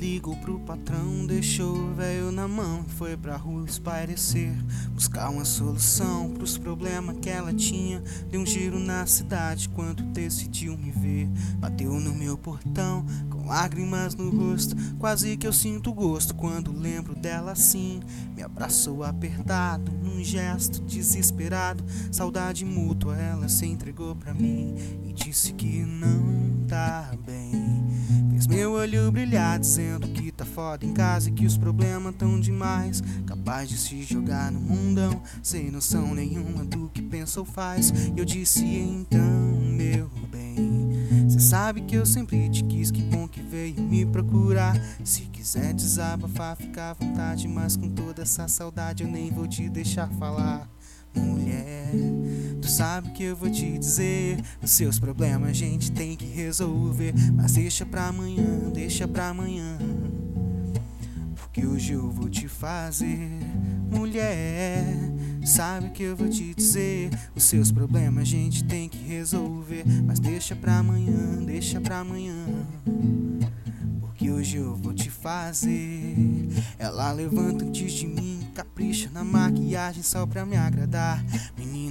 ligou pro patrão, deixou o velho na mão e foi pra rua espairecer. Buscar uma solução pros problemas que ela tinha. Deu um giro na cidade quando decidiu me ver. Bateu no meu portão com lágrimas no rosto. Quase que eu sinto gosto quando lembro dela assim. Me abraçou apertado, num gesto desesperado. Saudade mútua, ela se entregou pra mim e disse que olho brilhar dizendo que tá foda em casa e que os problemas tão demais. Capaz de se jogar no mundão, sem noção nenhuma do que pensa ou faz. E eu disse então, meu bem. Cê sabe que eu sempre te quis, que bom que veio me procurar. Se quiser desabafar, fica à vontade, mas com toda essa saudade eu nem vou te deixar falar. Mulher, sabe que eu vou te dizer. Os seus problemas a gente tem que resolver. Mas deixa pra amanhã, deixa pra amanhã. Porque hoje eu vou te fazer, mulher. Sabe que eu vou te dizer. Os seus problemas a gente tem que resolver. Mas deixa pra amanhã, deixa pra amanhã. Porque hoje eu vou te fazer. Ela levanta antes de mim capricha na maquiagem só pra me agradar.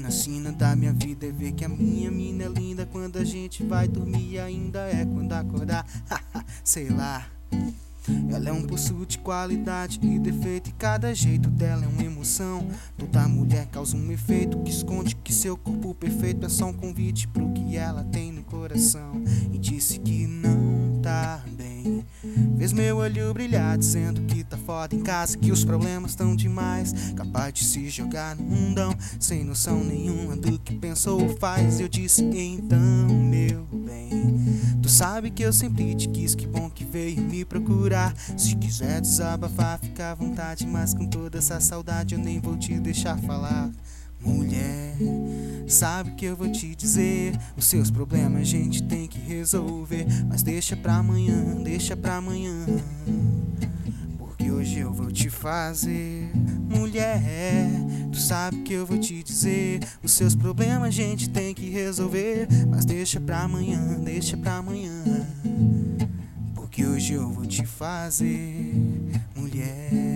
Menina, sina da minha vida é ver que a minha mina é linda quando a gente vai dormir ainda é quando acordar. Sei lá. Ela é um poço de qualidade e defeito, e cada jeito dela é uma emoção. Toda mulher causa um efeito que esconde que seu corpo perfeito é só um convite pro que ela tem no coração. E disse que não. Fez meu olho brilhar dizendo que tá foda em casa, que os problemas tão demais. Capaz de se jogar no mundão, sem noção nenhuma do que pensou ou faz. Eu disse então, meu bem. Tu sabe que eu sempre te quis, que bom que veio me procurar. Se quiser desabafar, fica à vontade, mas com toda essa saudade eu nem vou te deixar falar. Mulher, sabe que eu vou te dizer. Os seus problemas a gente tem que resolver. Mas deixa pra amanhã, deixa pra amanhã. Porque hoje eu vou te fazer, mulher. Tu sabe que eu vou te dizer. Os seus problemas a gente tem que resolver. Mas deixa pra amanhã, deixa pra amanhã. Porque hoje eu vou te fazer, mulher.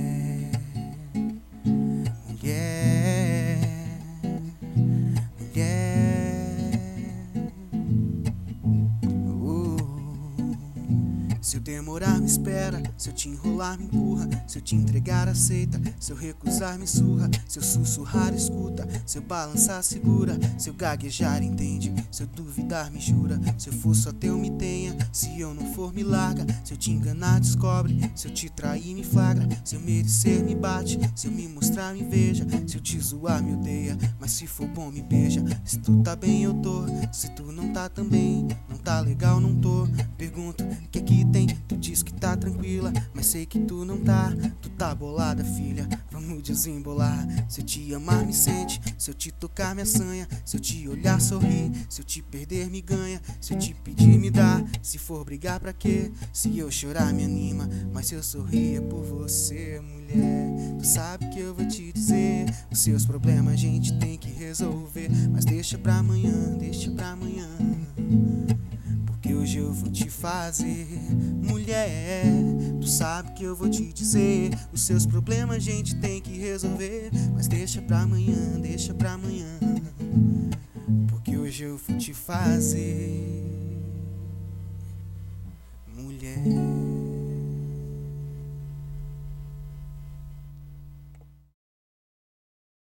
Demorar, me espera. Se eu te enrolar, me empurra. Se eu te entregar, aceita. Se eu recusar, me surra. Se eu sussurrar, escuta. Se eu balançar, segura. Se eu gaguejar, entende. Se eu duvidar, me jura. Se eu for só teu, me tenha. Se eu não for, me larga. Se eu te enganar, descobre. Se eu te trair, me flagra. Se eu merecer, me bate. Se eu me mostrar, me veja. Se eu te zoar, me odeia. Mas se for bom, me beija. Se tu tá bem, eu tô. Se tu não tá também, não tá legal, não tô. Pergunto, que é que tem? Diz que tá tranquila, mas sei que tu não tá. Tu tá bolada, filha, vamos desembolar. Se eu te amar, me sente. Se eu te tocar, me assanha. Se eu te olhar, sorri. Se eu te perder, me ganha. Se eu te pedir, me dá. Se for brigar, pra quê? Se eu chorar, me anima. Mas se eu sorrir, é por você, mulher. Tu sabe que eu vou te dizer. Os seus problemas a gente tem que resolver. Mas deixa pra amanhã, deixa pra amanhã. Hoje eu vou te fazer, mulher. Tu sabe que eu vou te dizer. Os seus problemas a gente tem que resolver. Mas deixa pra amanhã, deixa pra amanhã. Porque hoje eu vou te fazer, mulher.